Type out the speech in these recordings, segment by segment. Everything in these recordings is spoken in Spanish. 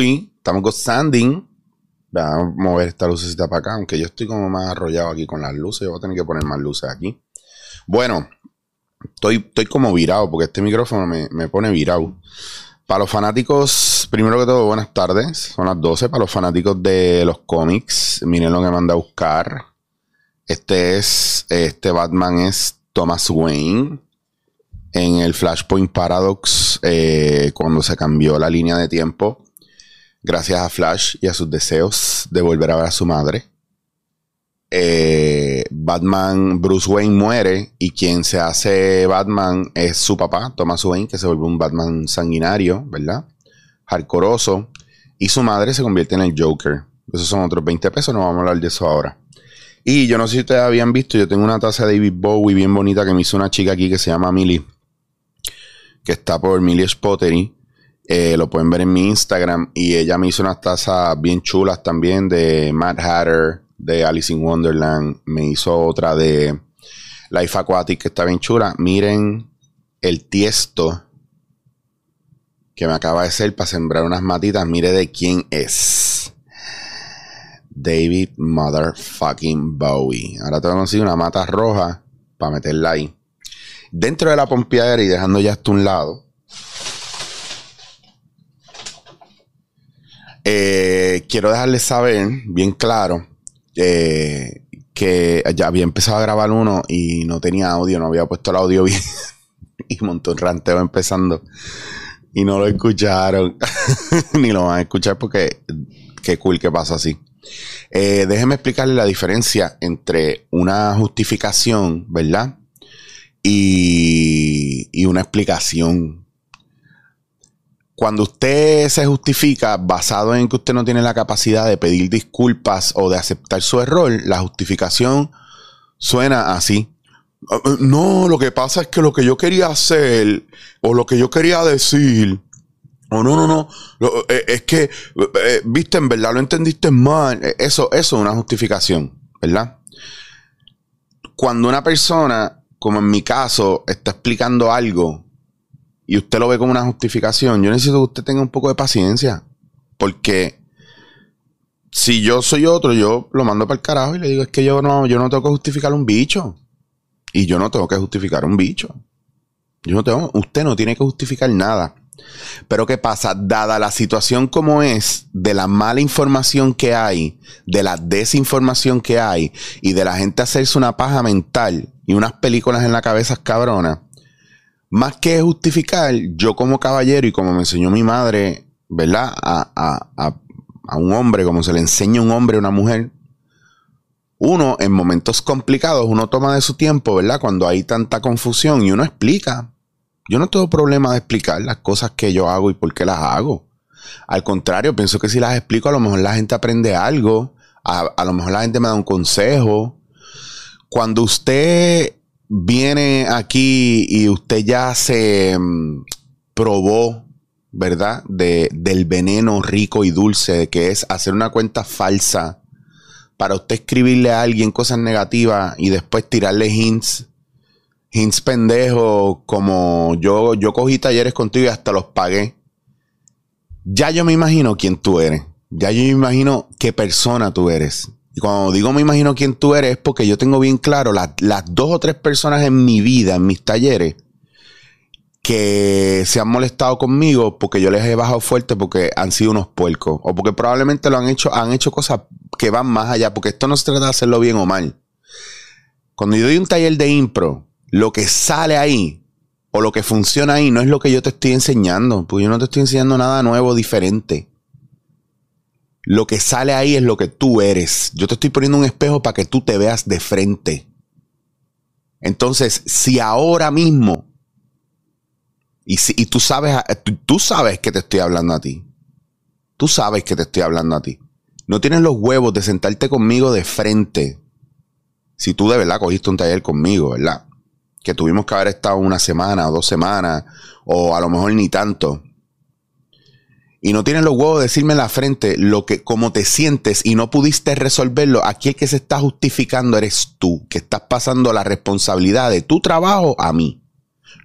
Estamos gozando. Vamos a mover esta lucecita para acá, aunque yo estoy como más arrollado aquí con las luces. Yo voy a tener que poner más luces aquí. Bueno, estoy, estoy como virado porque este micrófono me, me pone virado. Para los fanáticos, primero que todo, buenas tardes. Son las 12. Para los fanáticos de los cómics, miren lo que manda a buscar. Este es, este Batman es Thomas Wayne. En el Flashpoint Paradox, eh, cuando se cambió la línea de tiempo, gracias a Flash y a sus deseos de volver a ver a su madre. Eh, Batman, Bruce Wayne muere y quien se hace Batman es su papá, Thomas Wayne, que se vuelve un Batman sanguinario, ¿verdad? Hardcoroso. Y su madre se convierte en el Joker. Esos son otros 20 pesos, no vamos a hablar de eso ahora. Y yo no sé si ustedes habían visto, yo tengo una taza de David Bowie bien bonita que me hizo una chica aquí que se llama Millie, que está por Millie Spottery. Eh, lo pueden ver en mi Instagram. Y ella me hizo unas tazas bien chulas también de Mad Hatter, de Alice in Wonderland. Me hizo otra de Life Aquatic que está bien chula. Miren el tiesto que me acaba de ser para sembrar unas matitas. Mire de quién es. David Motherfucking Bowie. Ahora tengo que conseguir una mata roja para meterla ahí. Dentro de la pompiadera y dejando ya esto a un lado Eh, quiero dejarles saber, bien claro, eh, que ya había empezado a grabar uno y no tenía audio, no había puesto el audio bien. y montó un ranteo empezando. Y no lo escucharon. Ni lo van a escuchar porque qué cool que pasa así. Eh, déjenme explicarles la diferencia entre una justificación, ¿verdad? Y, y una explicación cuando usted se justifica basado en que usted no tiene la capacidad de pedir disculpas o de aceptar su error, la justificación suena así. No, lo que pasa es que lo que yo quería hacer o lo que yo quería decir, o no, no, no, eh, es que, eh, viste, en verdad lo entendiste mal. Eh, eso, eso es una justificación, ¿verdad? Cuando una persona, como en mi caso, está explicando algo y usted lo ve como una justificación, yo necesito que usted tenga un poco de paciencia. Porque si yo soy otro, yo lo mando para el carajo y le digo, es que yo no, yo no tengo que justificar un bicho. Y yo no tengo que justificar un bicho. Yo no tengo, usted no tiene que justificar nada. Pero ¿qué pasa? Dada la situación como es, de la mala información que hay, de la desinformación que hay y de la gente hacerse una paja mental y unas películas en la cabeza cabrona, más que justificar, yo como caballero y como me enseñó mi madre, ¿verdad? A, un hombre, como se le enseña a un hombre a una mujer, uno en momentos complicados, uno toma de su tiempo, ¿verdad? Cuando hay tanta confusión y uno explica. Yo no tengo problema de explicar las cosas que yo hago y por qué las hago. Al contrario, pienso que si las explico, a lo mejor la gente aprende algo, a, a lo mejor la gente me da un consejo. Cuando usted viene aquí y usted ya se mm, probó, ¿verdad? De, del veneno rico y dulce que es hacer una cuenta falsa para usted escribirle a alguien cosas negativas y después tirarle hints, hints pendejos, como yo, yo cogí talleres contigo y hasta los pagué. Ya yo me imagino quién tú eres. Ya yo me imagino qué persona tú eres. Y cuando digo me imagino quién tú eres, es porque yo tengo bien claro las dos o tres personas en mi vida, en mis talleres, que se han molestado conmigo porque yo les he bajado fuerte porque han sido unos puercos. O porque probablemente lo han hecho, han hecho cosas que van más allá. Porque esto no se trata de hacerlo bien o mal. Cuando yo doy un taller de impro, lo que sale ahí o lo que funciona ahí no es lo que yo te estoy enseñando. Porque yo no te estoy enseñando nada nuevo, diferente lo que sale ahí es lo que tú eres. Yo te estoy poniendo un espejo para que tú te veas de frente. Entonces, si ahora mismo, y, si, y tú, sabes, tú, sabes que te estoy hablando a ti, tú sabes que te estoy hablando a ti, no tienes los huevos de sentarte conmigo de frente, si tú de verdad cogiste un taller conmigo, ¿verdad? Que tuvimos que haber estado una semana o dos semanas, o a lo mejor ni tanto y no tienes los huevos de decirme en la frente lo que, cómo te sientes y no pudiste resolverlo, aquí el que se está justificando eres tú, que estás pasando la responsabilidad de tu trabajo a mí.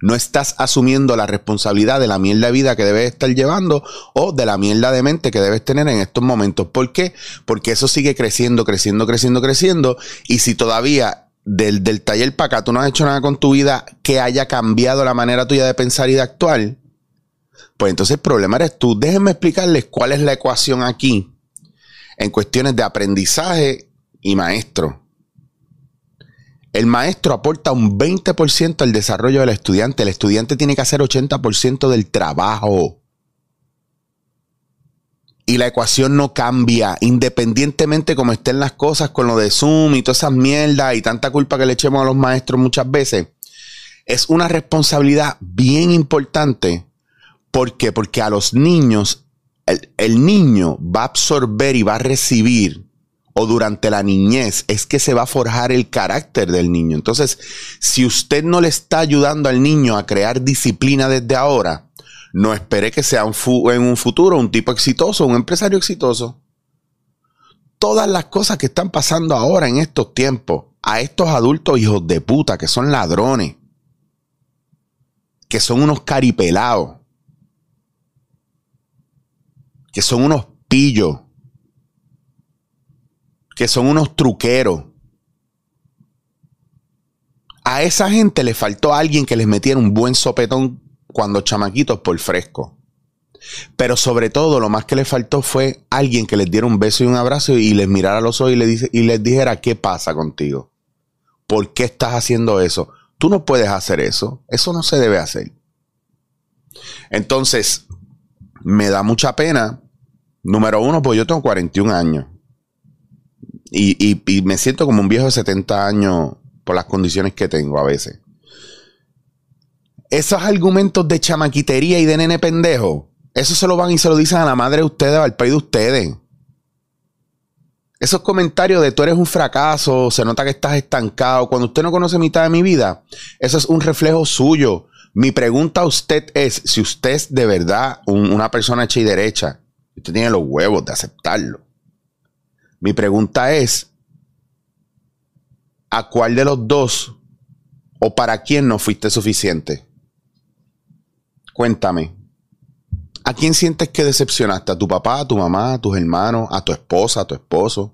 No estás asumiendo la responsabilidad de la mierda de vida que debes estar llevando o de la mierda de mente que debes tener en estos momentos. ¿Por qué? Porque eso sigue creciendo, creciendo, creciendo, creciendo. Y si todavía del, del taller para acá tú no has hecho nada con tu vida que haya cambiado la manera tuya de pensar y de actuar, pues entonces el problema eres tú. Déjenme explicarles cuál es la ecuación aquí en cuestiones de aprendizaje y maestro. El maestro aporta un 20% al desarrollo del estudiante. El estudiante tiene que hacer 80% del trabajo. Y la ecuación no cambia, independientemente como estén las cosas con lo de Zoom y todas esas mierdas y tanta culpa que le echemos a los maestros muchas veces. Es una responsabilidad bien importante. ¿Por qué? Porque a los niños, el, el niño va a absorber y va a recibir o durante la niñez es que se va a forjar el carácter del niño. Entonces, si usted no le está ayudando al niño a crear disciplina desde ahora, no espere que sea en un futuro un tipo exitoso, un empresario exitoso. Todas las cosas que están pasando ahora en estos tiempos, a estos adultos hijos de puta que son ladrones, que son unos caripelados, que son unos pillos, que son unos truqueros. A esa gente le faltó alguien que les metiera un buen sopetón cuando chamaquitos por fresco. Pero sobre todo lo más que les faltó fue alguien que les diera un beso y un abrazo y les mirara los ojos y les dijera, ¿qué pasa contigo? ¿Por qué estás haciendo eso? Tú no puedes hacer eso. Eso no se debe hacer. Entonces, me da mucha pena. Número uno, pues yo tengo 41 años. Y, me siento como un viejo de 70 años por las condiciones que tengo a veces. Esos argumentos de chamaquitería y de nene pendejo, eso se lo van y se lo dicen a la madre de ustedes o al país de ustedes. Esos comentarios de tú eres un fracaso, se nota que estás estancado, cuando usted no conoce mitad de mi vida, eso es un reflejo suyo. Mi pregunta a usted es, si usted es de verdad una persona hecha y derecha, usted tiene los huevos de aceptarlo. Mi pregunta es, ¿a cuál de los dos o para quién no fuiste suficiente? Cuéntame. ¿A quién sientes que decepcionaste? ¿A tu papá, a tu mamá, a tus hermanos, a tu esposa, a tu esposo?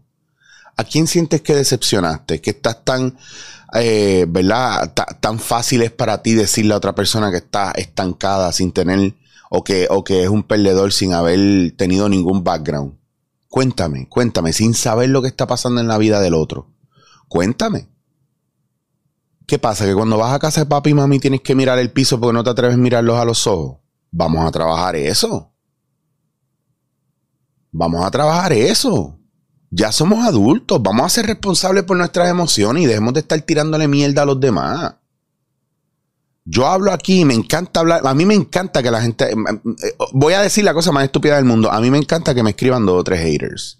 ¿A quién sientes que decepcionaste? Que estás tan, eh, ¿verdad? tan fácil es para ti decirle a otra persona que está estancada sin tener, o que, o que es un perdedor sin haber tenido ningún background. Cuéntame, cuéntame, sin saber lo que está pasando en la vida del otro. Cuéntame. ¿Qué pasa? Que cuando vas a casa de papi y mami tienes que mirar el piso porque no te atreves a mirarlos a los ojos. Vamos a trabajar eso. Vamos a trabajar eso. Ya somos adultos, vamos a ser responsables por nuestras emociones y dejemos de estar tirándole mierda a los demás. Yo hablo aquí, me encanta hablar. A mí me encanta que la gente. Eh, eh, voy a decir la cosa más estúpida del mundo. A mí me encanta que me escriban dos o tres haters.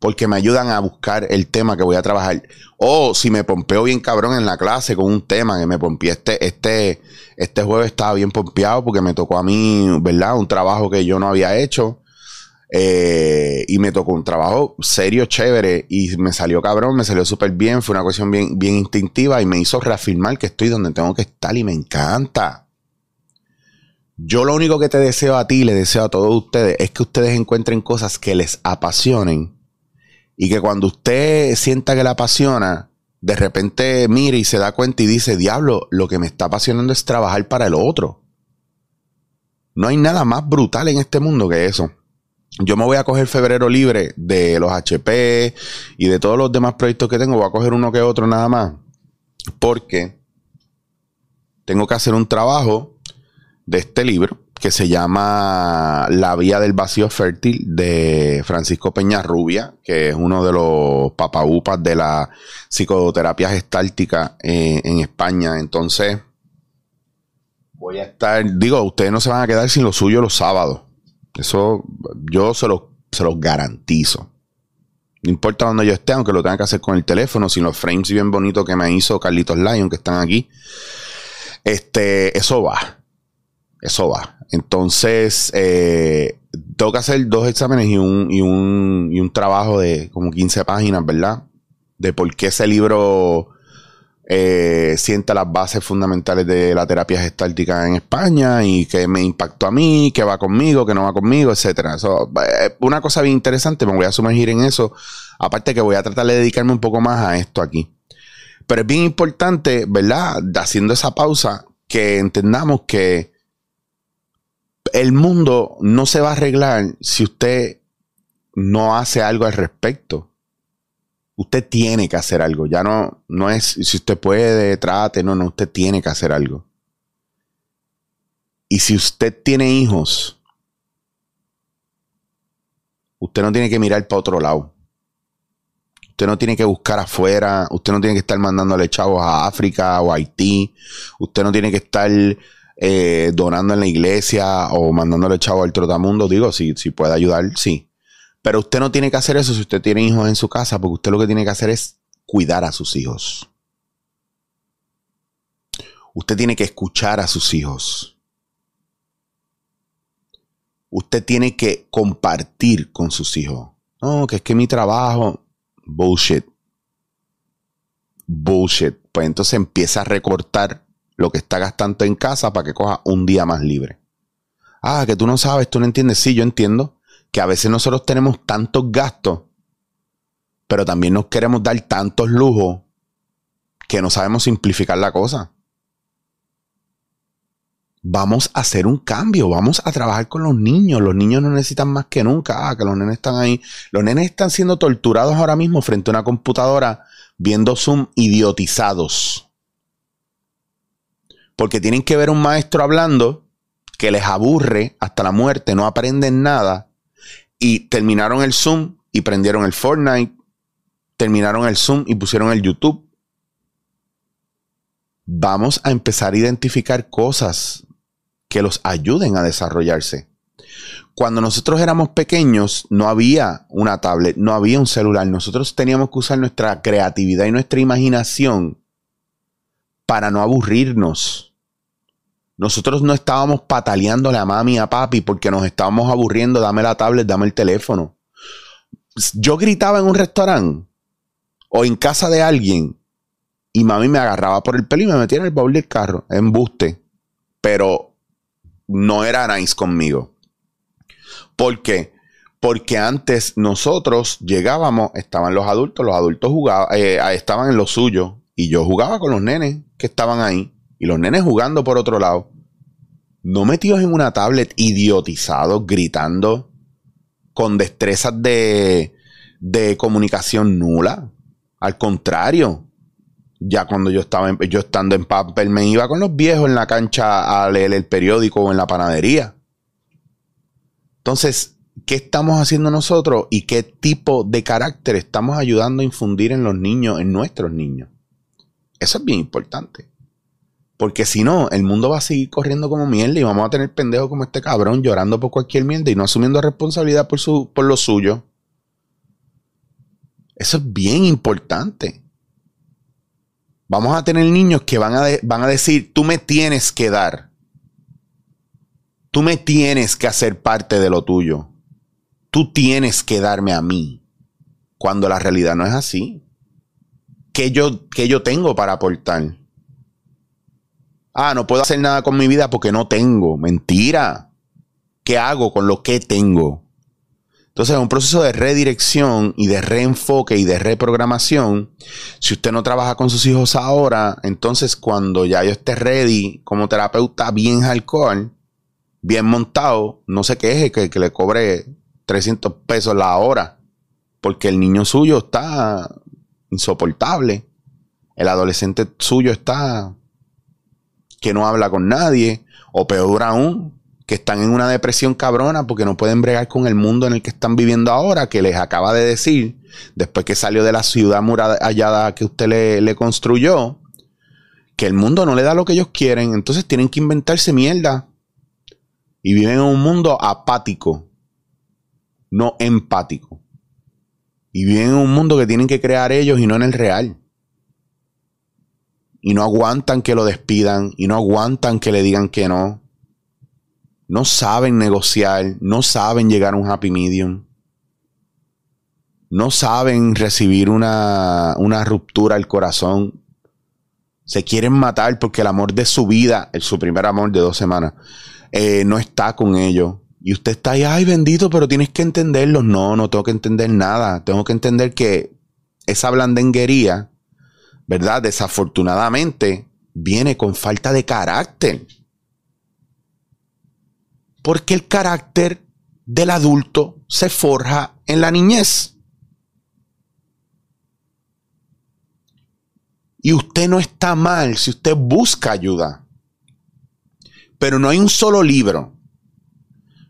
Porque me ayudan a buscar el tema que voy a trabajar. O si me pompeo bien cabrón en la clase con un tema que me pompeé este, este, este jueves estaba bien pompeado porque me tocó a mí, ¿verdad? Un trabajo que yo no había hecho. Eh, y me tocó un trabajo serio, chévere, y me salió cabrón, me salió súper bien, fue una cuestión bien, bien instintiva y me hizo reafirmar que estoy donde tengo que estar y me encanta. Yo lo único que te deseo a ti le deseo a todos ustedes es que ustedes encuentren cosas que les apasionen y que cuando usted sienta que le apasiona, de repente mire y se da cuenta y dice, diablo, lo que me está apasionando es trabajar para el otro. No hay nada más brutal en este mundo que eso yo me voy a coger febrero libre de los HP y de todos los demás proyectos que tengo. Voy a coger uno que otro nada más. Porque tengo que hacer un trabajo de este libro que se llama La Vía del Vacío Fértil de Francisco Peña Rubia, que es uno de los papaupas de la psicoterapia gestáltica eh, en España. Entonces, voy a estar, digo, ustedes no se van a quedar sin lo suyo los sábados. Eso yo se los, se los garantizo. No importa donde yo esté, aunque lo tenga que hacer con el teléfono, sin los frames bien bonitos que me hizo Carlitos Lion, que están aquí. Este, eso va. Eso va. Entonces, eh, tengo que hacer dos exámenes y un, y, un, y un trabajo de como 15 páginas, ¿verdad? De por qué ese libro eh, sienta las bases fundamentales de la terapia gestáltica en España y que me impactó a mí, que va conmigo, que no va conmigo, etcétera. Eh, una cosa bien interesante, me voy a sumergir en eso. Aparte que voy a tratar de dedicarme un poco más a esto aquí. Pero es bien importante, ¿verdad? Haciendo esa pausa, que entendamos que el mundo no se va a arreglar si usted no hace algo al respecto usted tiene que hacer algo. Ya no, no es si usted puede, trate, no, no, usted tiene que hacer algo. Y si usted tiene hijos, usted no tiene que mirar para otro lado. Usted no tiene que buscar afuera, usted no tiene que estar mandándole chavos a África o a Haití, usted no tiene que estar eh, donando en la iglesia o mandándole chavos al trotamundo. Digo, si, si puede ayudar, sí. Pero usted no tiene que hacer eso si usted tiene hijos en su casa, porque usted lo que tiene que hacer es cuidar a sus hijos. Usted tiene que escuchar a sus hijos. Usted tiene que compartir con sus hijos. No, que es que mi trabajo, bullshit. Bullshit. Pues entonces empieza a recortar lo que está gastando en casa para que coja un día más libre. Ah, que tú no sabes, tú no entiendes. Sí, yo entiendo que a veces nosotros tenemos tantos gastos, pero también nos queremos dar tantos lujos que no sabemos simplificar la cosa. Vamos a hacer un cambio, vamos a trabajar con los niños. Los niños no necesitan más que nunca. Ah, que los nenes están ahí. Los nenes están siendo torturados ahora mismo frente a una computadora viendo Zoom idiotizados. Porque tienen que ver un maestro hablando que les aburre hasta la muerte, no aprenden nada y terminaron el Zoom y prendieron el Fortnite, terminaron el Zoom y pusieron el YouTube. Vamos a empezar a identificar cosas que los ayuden a desarrollarse. Cuando nosotros éramos pequeños no había una tablet, no había un celular. Nosotros teníamos que usar nuestra creatividad y nuestra imaginación para no aburrirnos. Nosotros no estábamos pataleándole a mami y a papi porque nos estábamos aburriendo, dame la tablet, dame el teléfono. Yo gritaba en un restaurante o en casa de alguien y mami me agarraba por el pelo y me metía en el baúl del carro, en buste. Pero no era nice conmigo. ¿Por qué? Porque antes nosotros llegábamos, estaban los adultos, los adultos jugaban, eh, estaban en lo suyo y yo jugaba con los nenes que estaban ahí y los nenes jugando por otro lado no metidos en una tablet, idiotizados, gritando, con destrezas de, de comunicación nula. Al contrario, ya cuando yo estaba yo estando en papel me iba con los viejos en la cancha a leer el periódico o en la panadería. Entonces, ¿qué estamos haciendo nosotros y qué tipo de carácter estamos ayudando a infundir en los niños, en nuestros niños? Eso es bien importante. Porque si no, el mundo va a seguir corriendo como mierda y vamos a tener pendejos como este cabrón llorando por cualquier mierda y no asumiendo responsabilidad por, su, por lo suyo. Eso es bien importante. Vamos a tener niños que van a, van a decir, tú me tienes que dar. Tú me tienes que hacer parte de lo tuyo. Tú tienes que darme a mí. Cuando la realidad no es así. ¿Qué yo, qué yo tengo para aportar? Ah, no puedo hacer nada con mi vida porque no tengo. Mentira. ¿Qué hago con lo que tengo? Entonces, es un proceso de redirección y de reenfoque y de reprogramación. Si usted no trabaja con sus hijos ahora, entonces cuando ya yo esté ready como terapeuta bien hardcore, bien montado, no se queje que, que le cobre 300 pesos la hora, porque el niño suyo está insoportable. El adolescente suyo está que no habla con nadie, o peor aún, que están en una depresión cabrona porque no pueden bregar con el mundo en el que están viviendo ahora, que les acaba de decir, después que salió de la ciudad murallada que usted le, le construyó, que el mundo no le da lo que ellos quieren, entonces tienen que inventarse mierda. Y viven en un mundo apático, no empático. Y viven en un mundo que tienen que crear ellos y no en el real y no aguantan que lo despidan y no aguantan que le digan que no. No saben negociar, no saben llegar a un happy medium. No saben recibir una, una ruptura al corazón. Se quieren matar porque el amor de su vida, su primer amor de dos semanas, eh, no está con ellos. Y usted está ahí, ay bendito, pero tienes que entenderlo. No, no tengo que entender nada. Tengo que entender que esa blandenguería, ¿verdad? Desafortunadamente, viene con falta de carácter. Porque el carácter del adulto se forja en la niñez. Y usted no está mal si usted busca ayuda. Pero no hay un solo libro,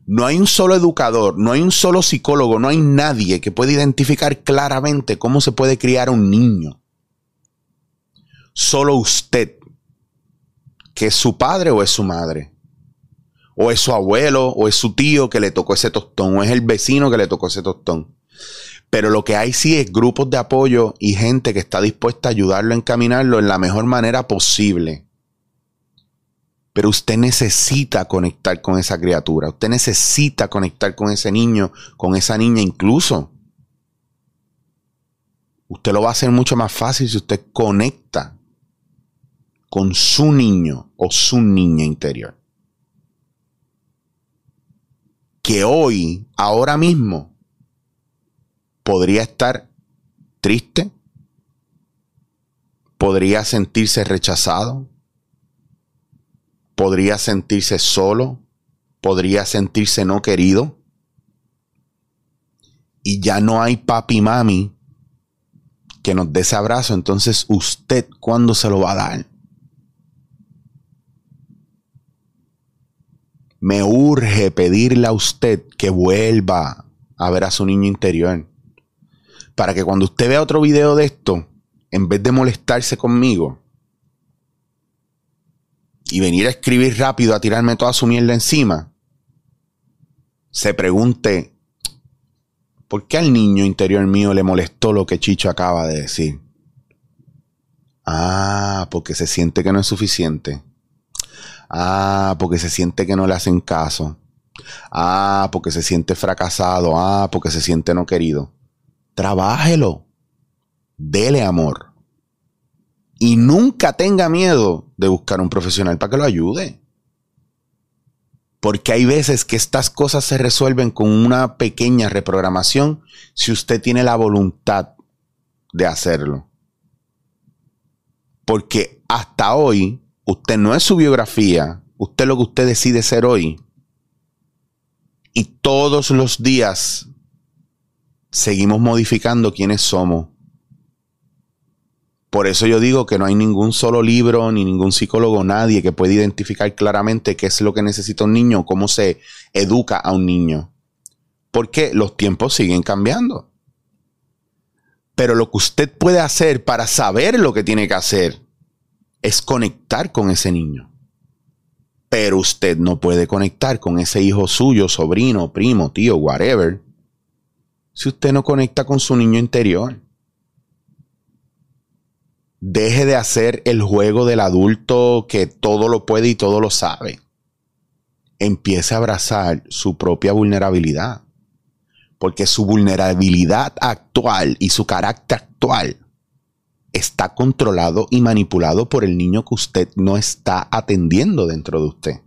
no hay un solo educador, no hay un solo psicólogo, no hay nadie que pueda identificar claramente cómo se puede criar un niño. Solo usted, que es su padre o es su madre, o es su abuelo, o es su tío que le tocó ese tostón, o es el vecino que le tocó ese tostón. Pero lo que hay sí es grupos de apoyo y gente que está dispuesta a ayudarlo a encaminarlo en la mejor manera posible. Pero usted necesita conectar con esa criatura. Usted necesita conectar con ese niño, con esa niña incluso. Usted lo va a hacer mucho más fácil si usted conecta con su niño o su niña interior. Que hoy, ahora mismo, podría estar triste, podría sentirse rechazado, podría sentirse solo, podría sentirse no querido. Y ya no hay papi y mami que nos dé ese abrazo. Entonces, ¿usted cuándo se lo va a dar? Me urge pedirle a usted que vuelva a ver a su niño interior. Para que cuando usted vea otro video de esto, en vez de molestarse conmigo, y venir a escribir rápido, a tirarme toda su mierda encima, se pregunte, ¿por qué al niño interior mío le molestó lo que Chicho acaba de decir? Ah, porque se siente que no es suficiente. Ah, porque se siente que no le hacen caso. Ah, porque se siente fracasado. Ah, porque se siente no querido. Trabájelo. Dele amor. Y nunca tenga miedo de buscar un profesional para que lo ayude. Porque hay veces que estas cosas se resuelven con una pequeña reprogramación si usted tiene la voluntad de hacerlo. Porque hasta hoy, usted no es su biografía, usted es lo que usted decide ser hoy. Y todos los días seguimos modificando quiénes somos por eso yo digo que no hay ningún solo libro, ni ningún psicólogo, nadie que pueda identificar claramente qué es lo que necesita un niño, cómo se educa a un niño. Porque los tiempos siguen cambiando. Pero lo que usted puede hacer para saber lo que tiene que hacer es conectar con ese niño. Pero usted no puede conectar con ese hijo suyo, sobrino, primo, tío, whatever, si usted no conecta con su niño interior. Deje de hacer el juego del adulto que todo lo puede y todo lo sabe. Empiece a abrazar su propia vulnerabilidad. Porque su vulnerabilidad actual y su carácter actual está controlado y manipulado por el niño que usted no está atendiendo dentro de usted.